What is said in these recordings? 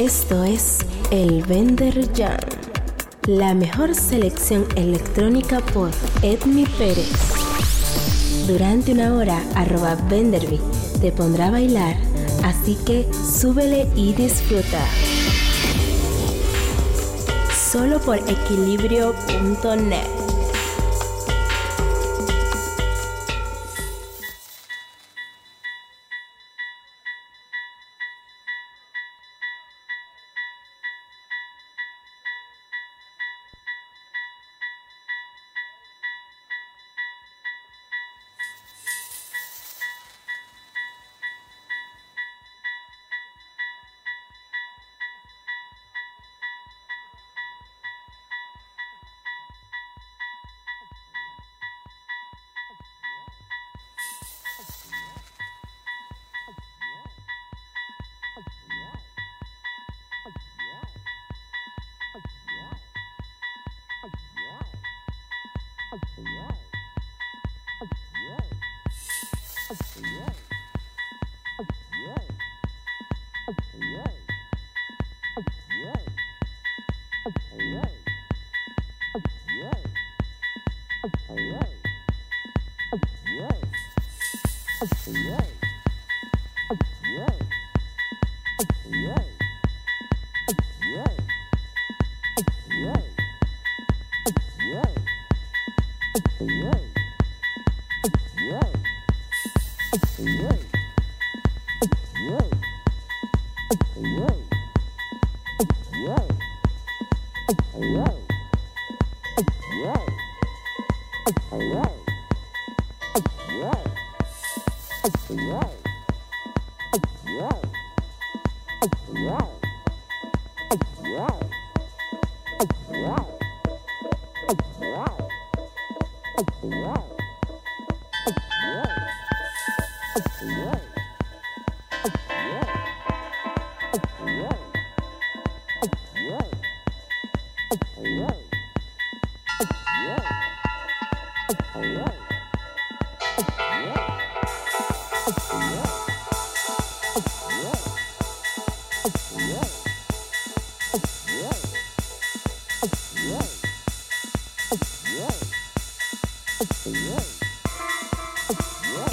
Esto es El Vender Jam, la mejor selección electrónica por Edmi Pérez. Durante una hora, arroba Venderby te pondrá a bailar, así que súbele y disfruta. Solo por equilibrio.net.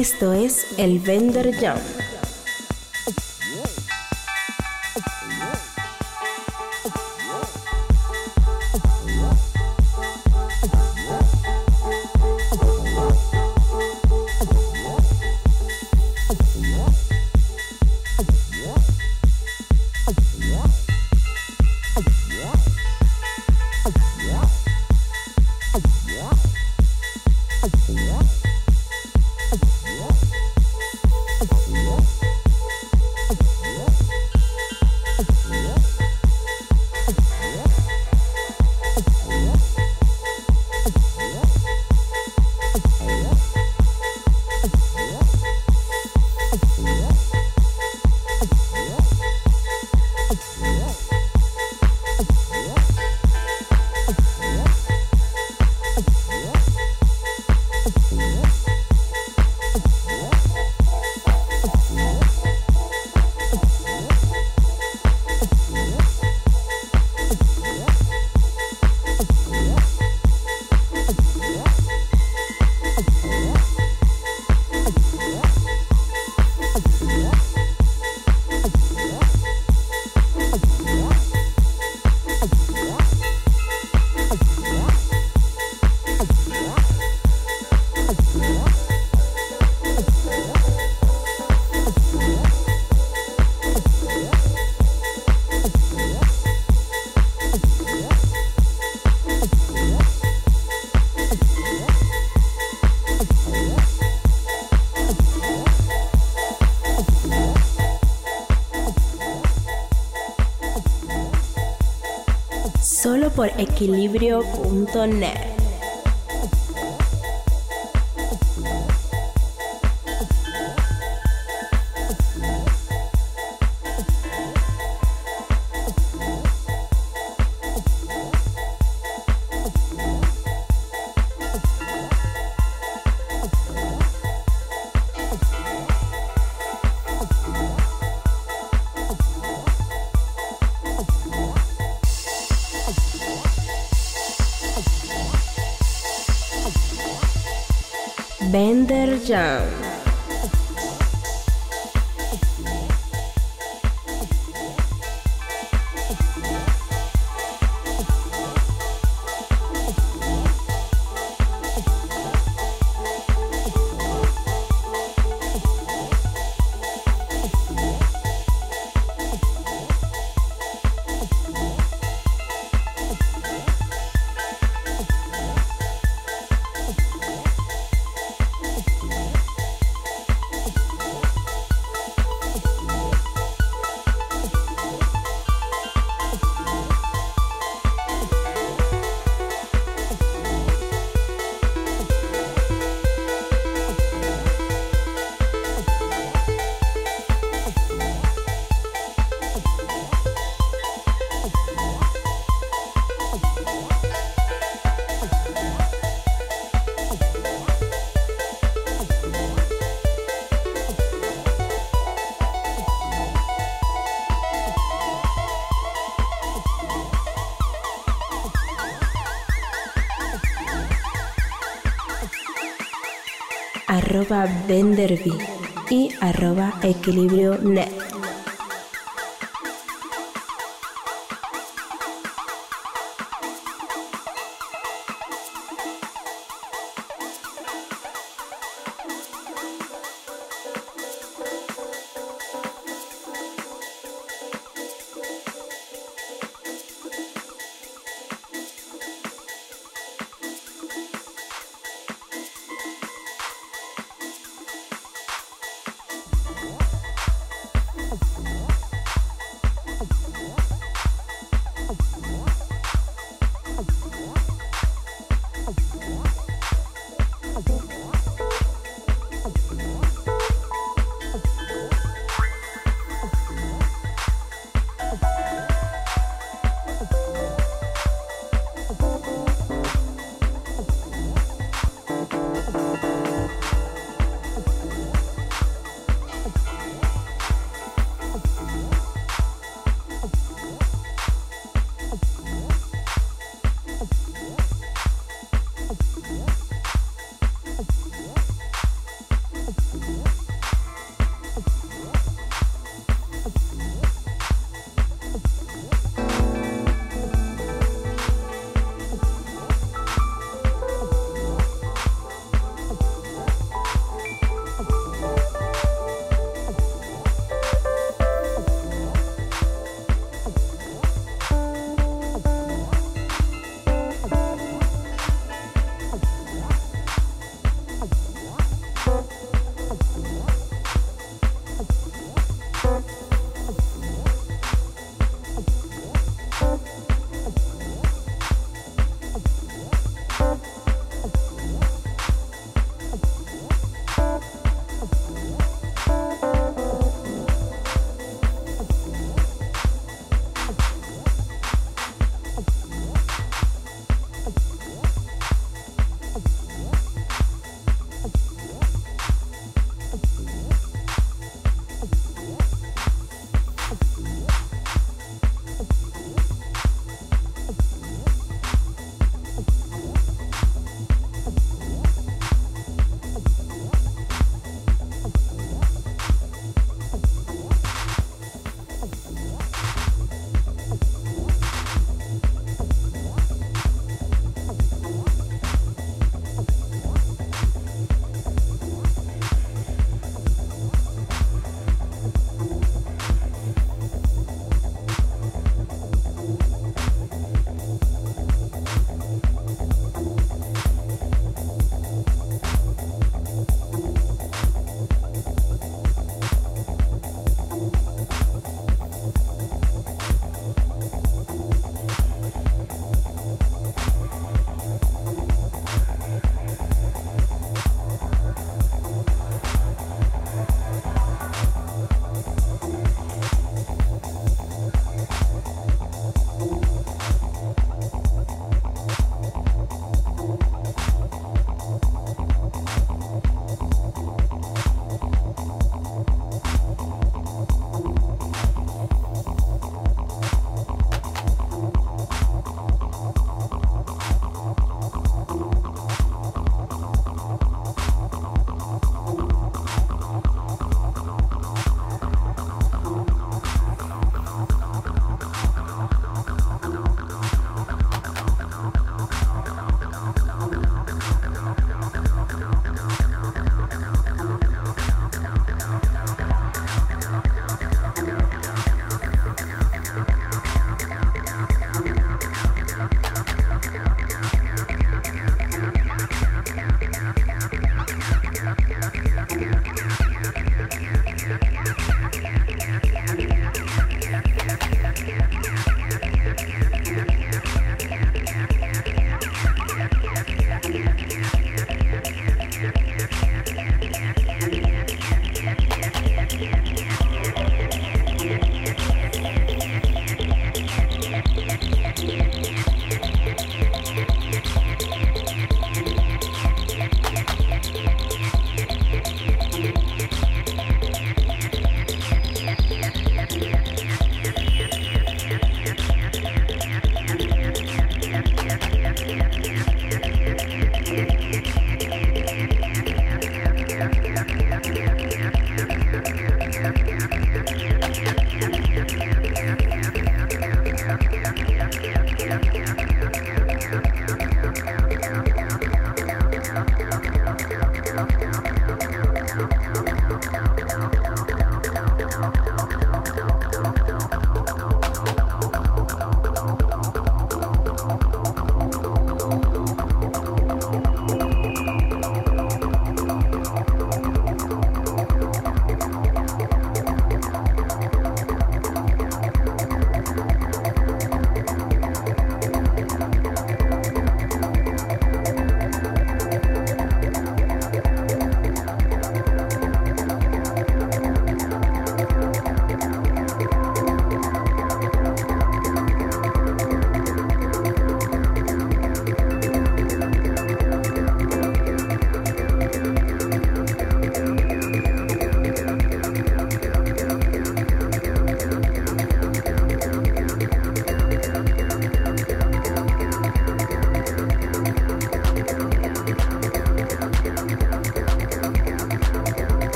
Esto es el Vender Jam. Por equilibrio.net. arroba Benderby y arroba Equilibrio Net.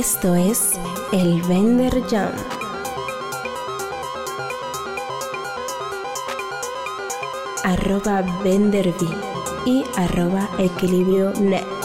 Esto es el Vender Jam. Arroba Venderby y arroba Equilibrio Net.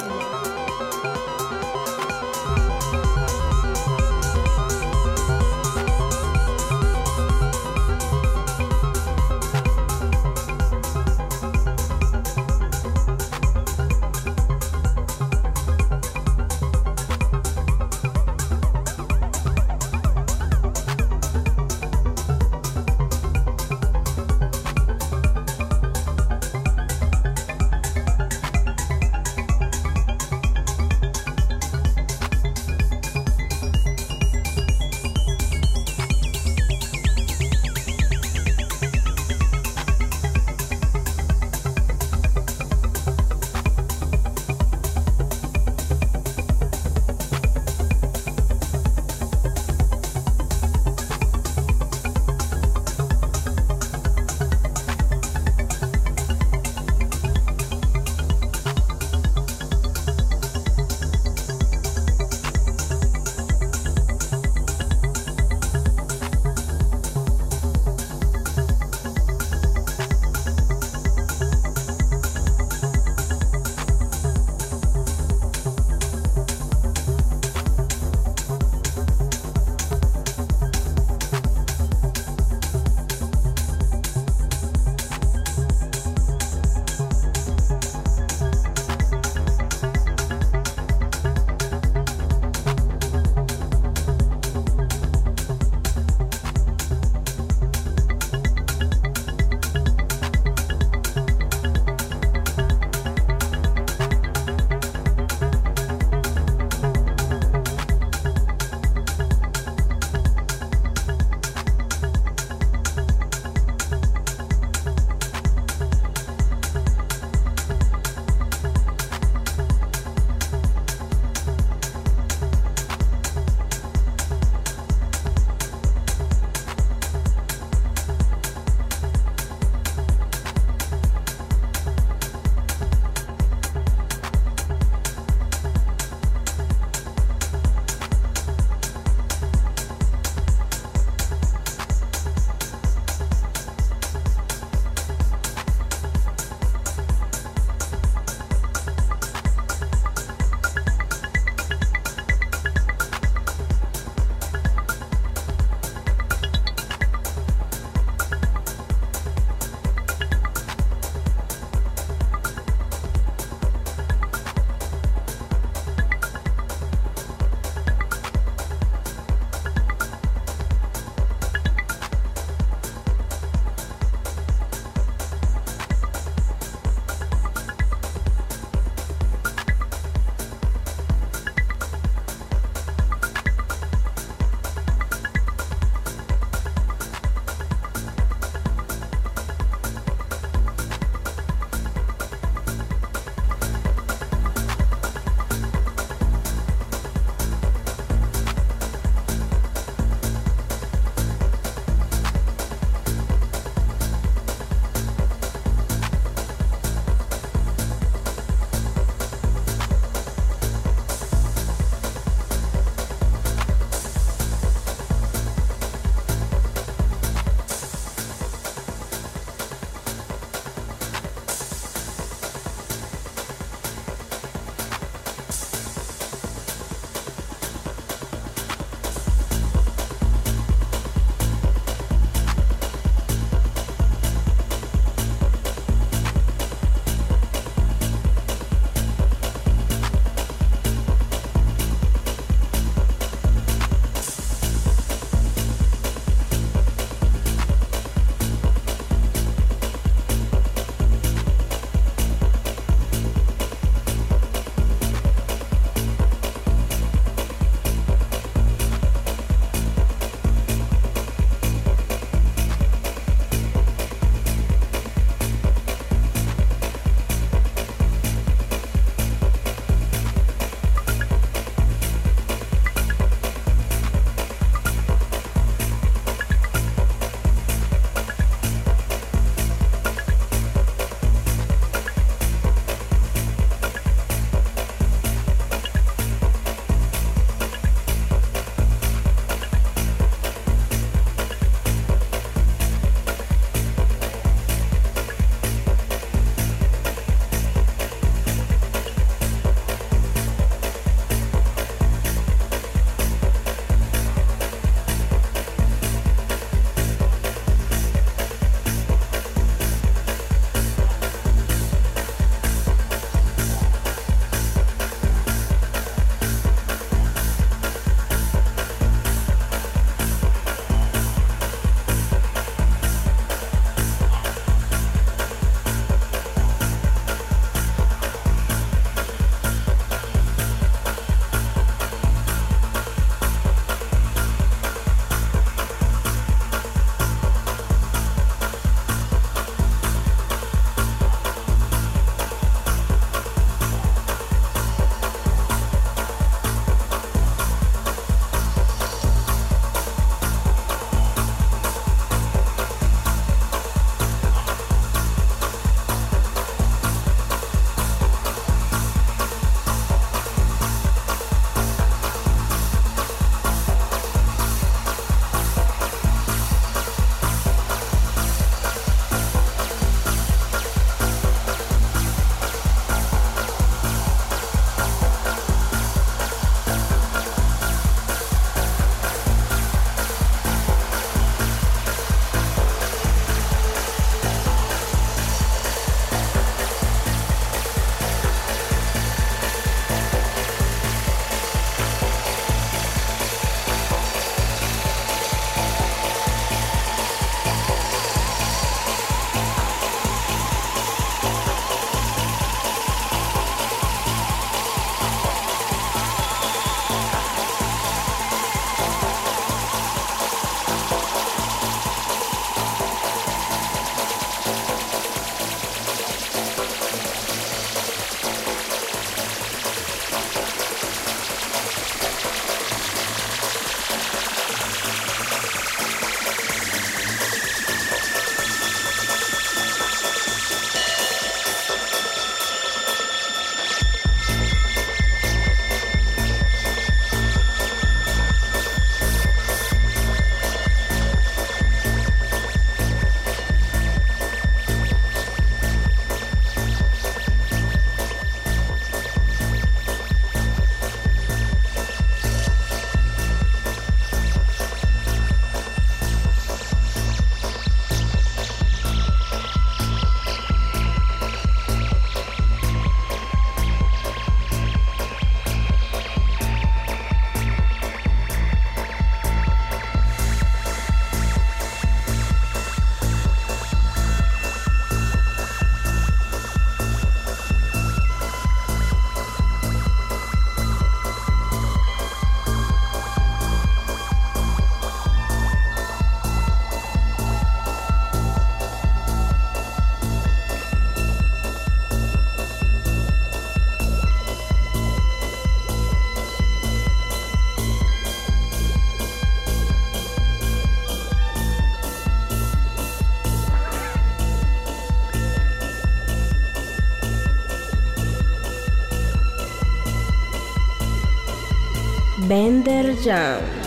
Bender Jam.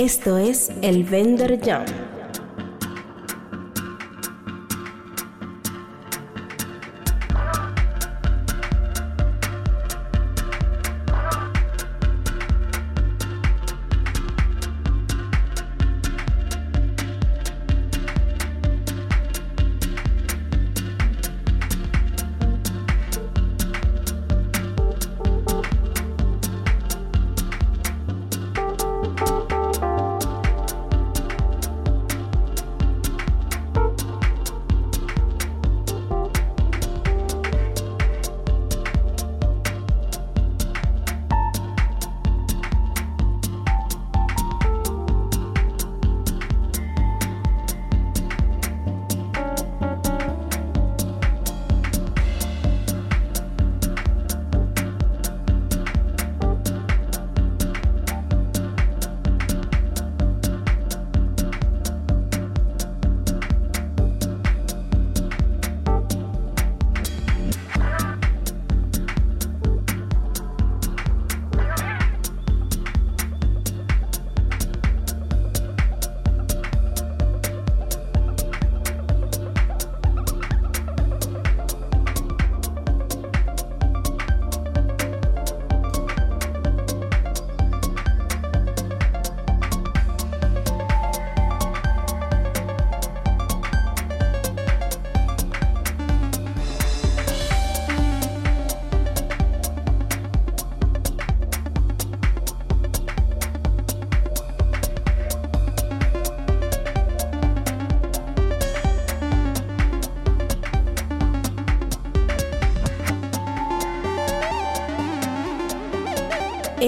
Esto es el Vender Jam.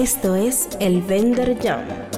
Esto es el Vender Jam.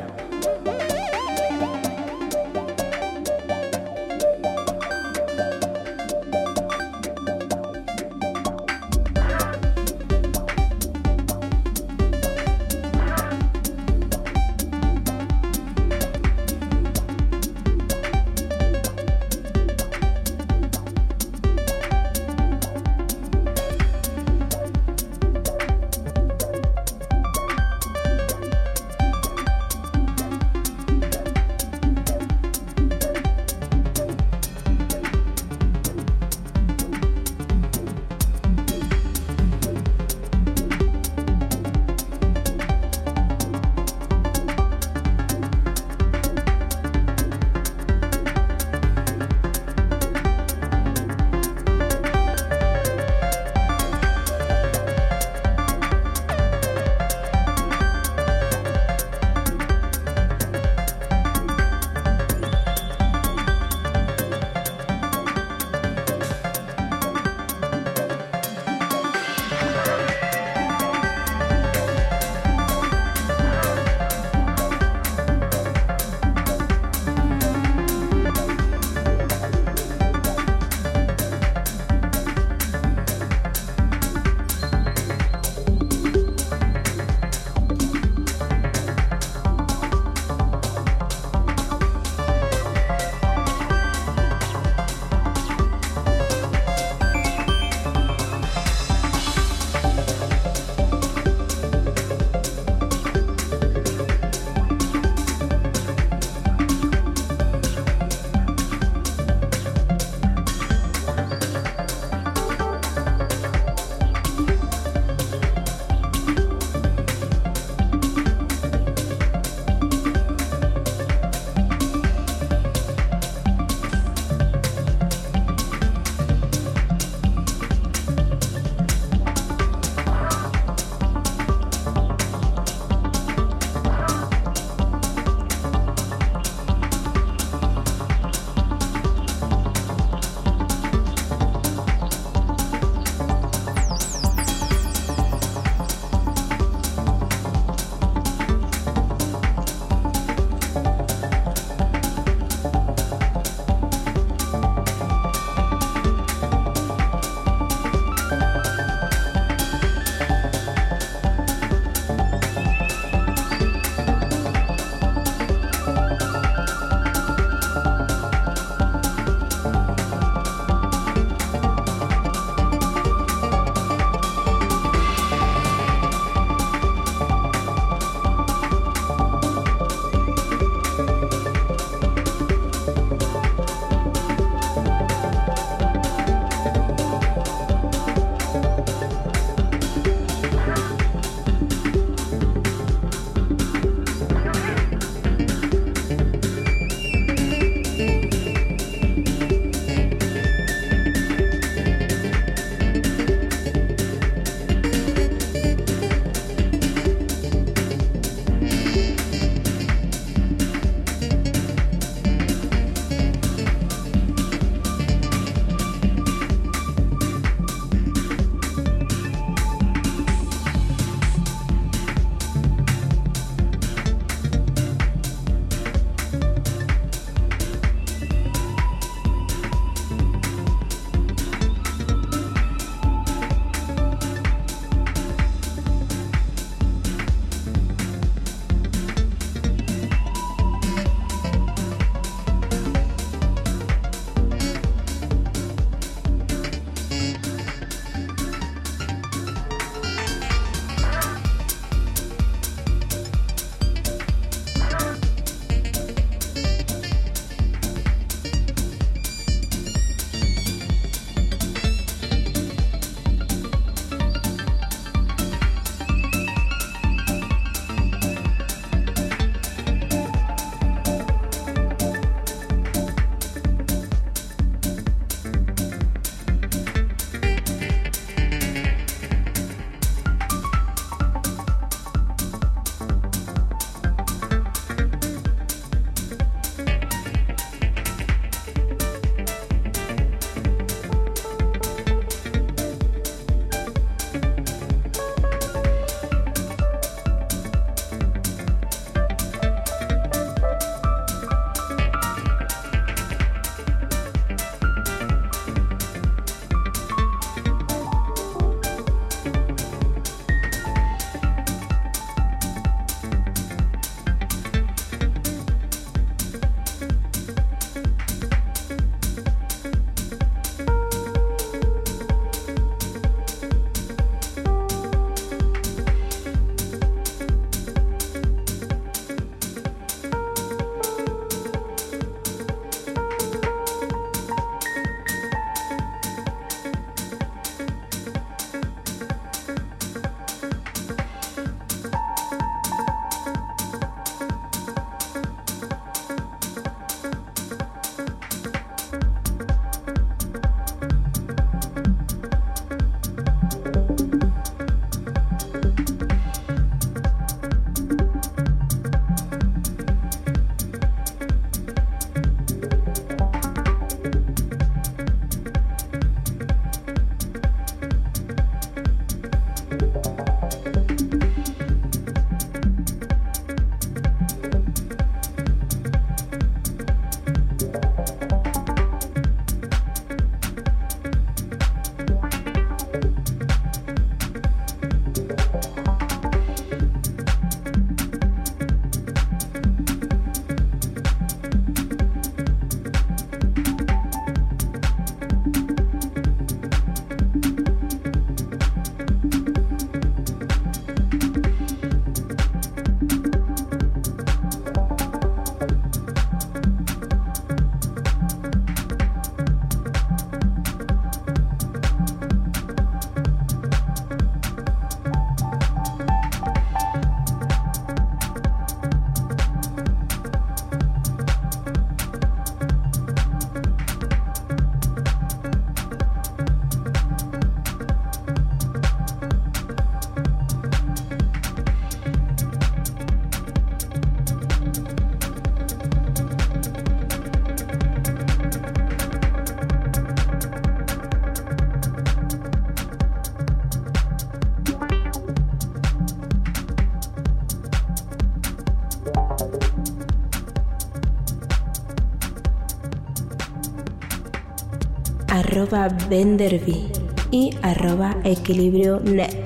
Arroba Venderby y arroba Equilibrio Net.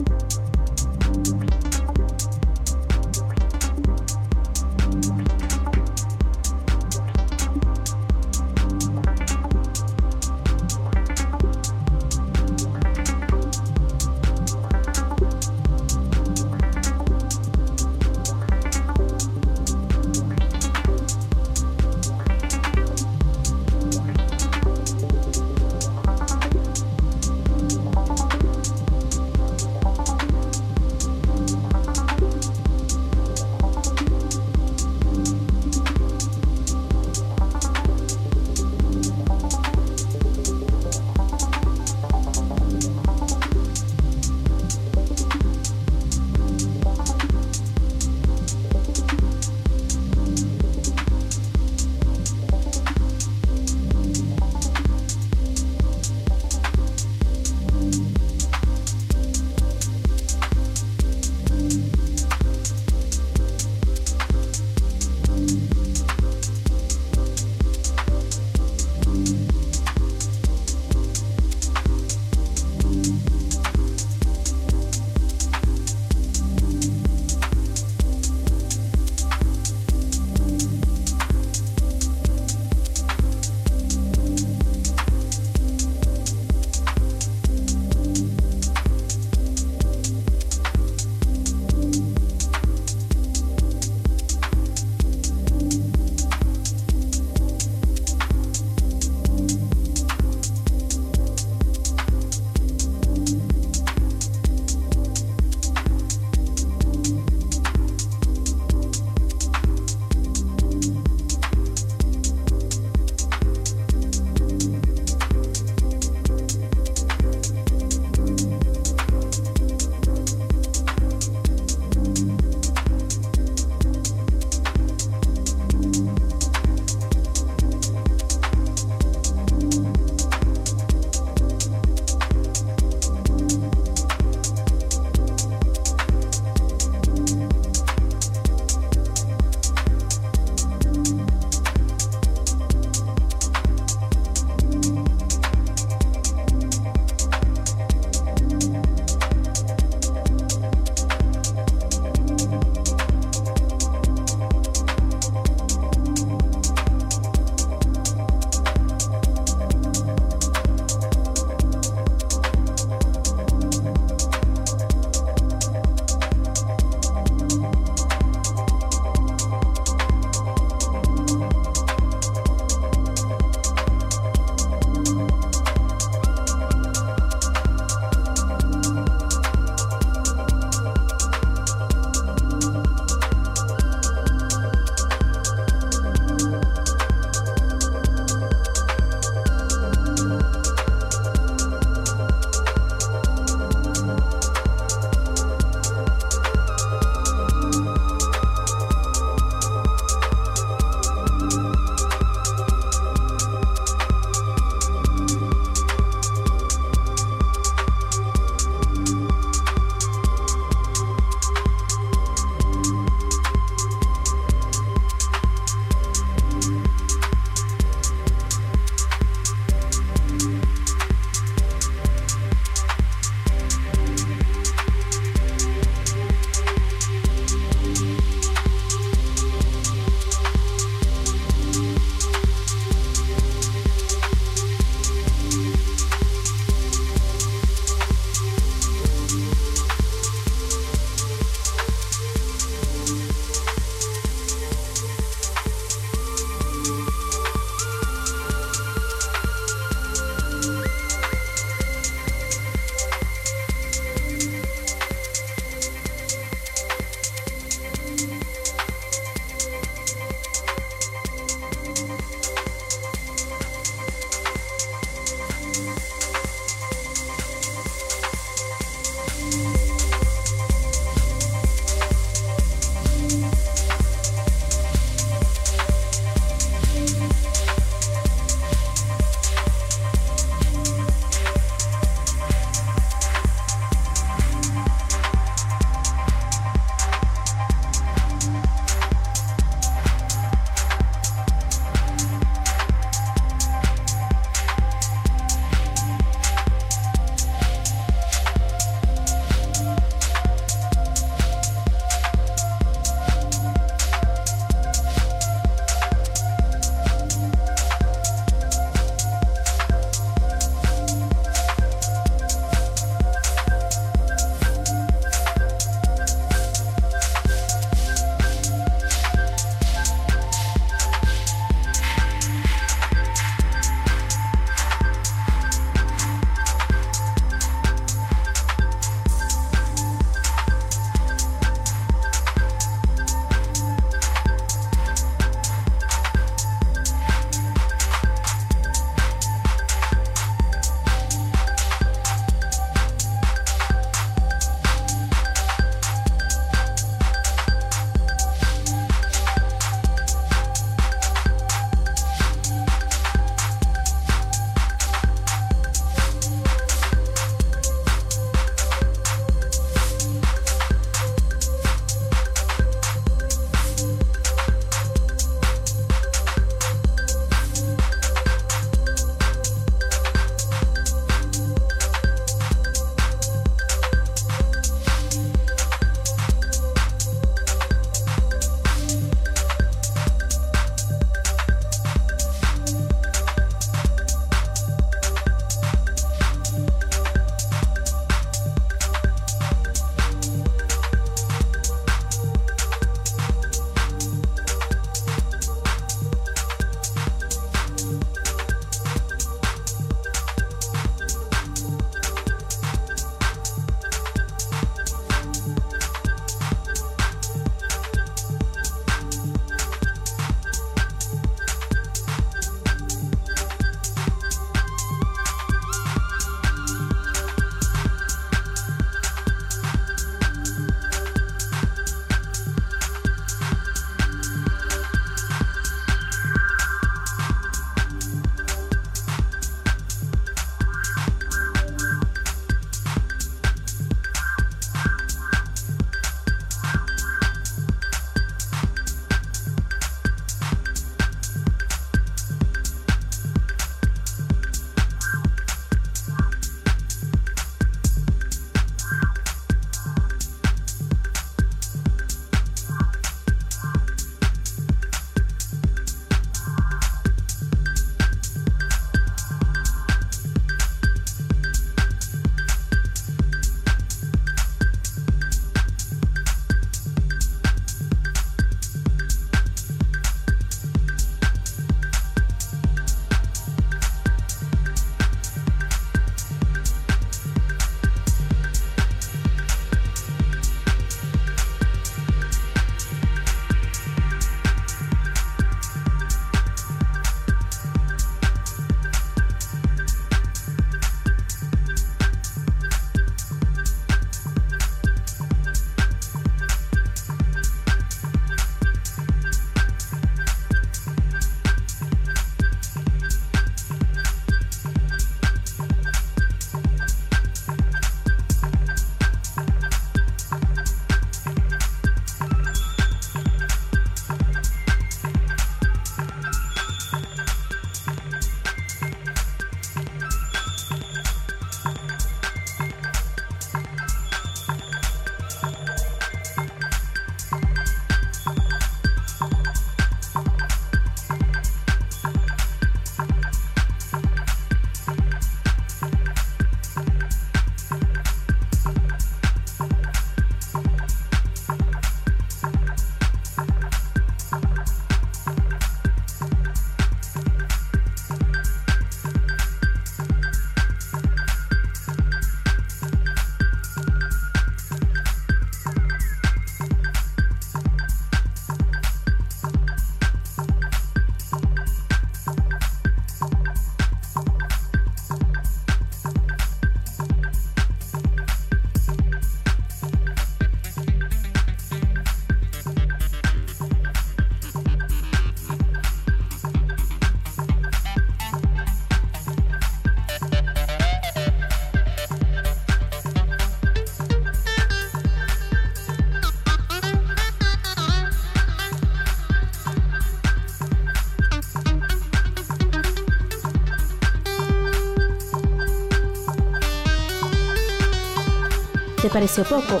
Pareció poco?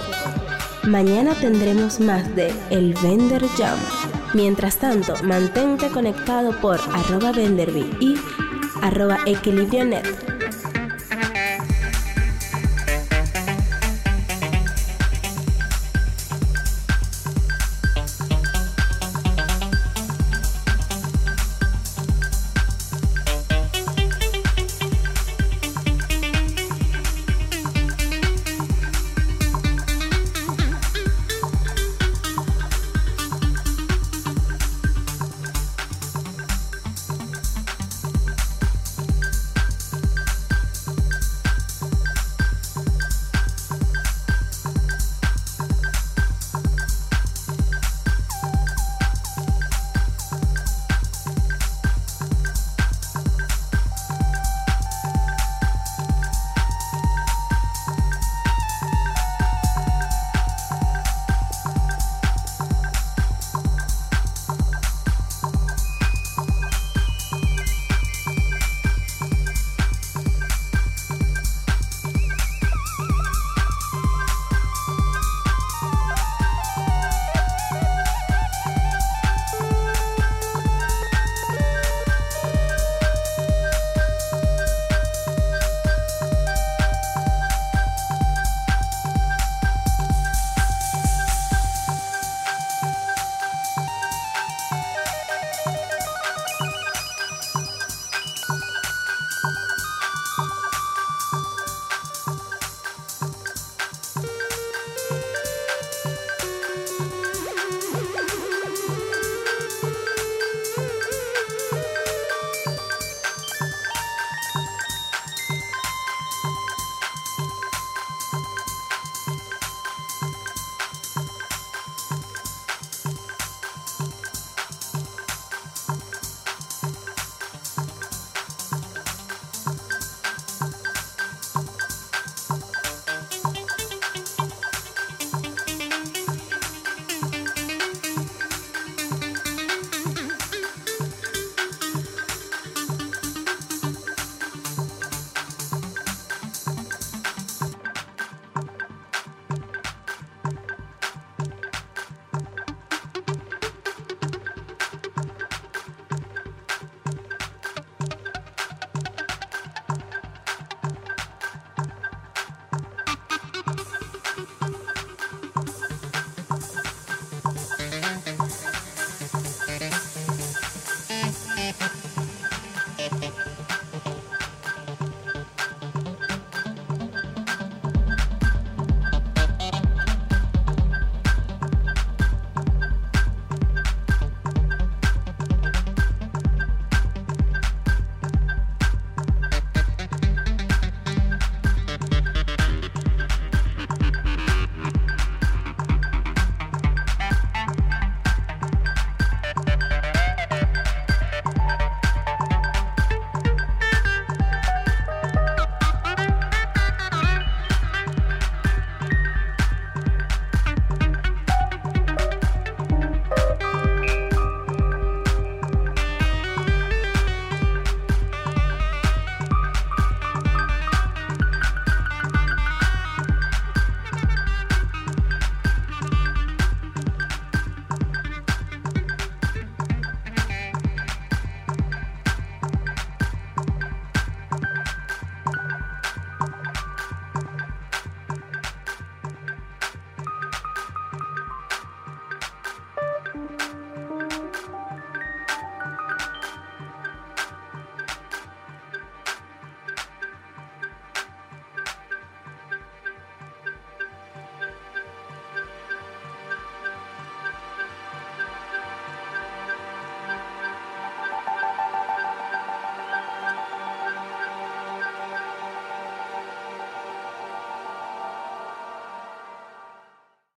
Mañana tendremos más de El Vender Jam. Mientras tanto, mantente conectado por arroba Venderby y arroba equilibrionet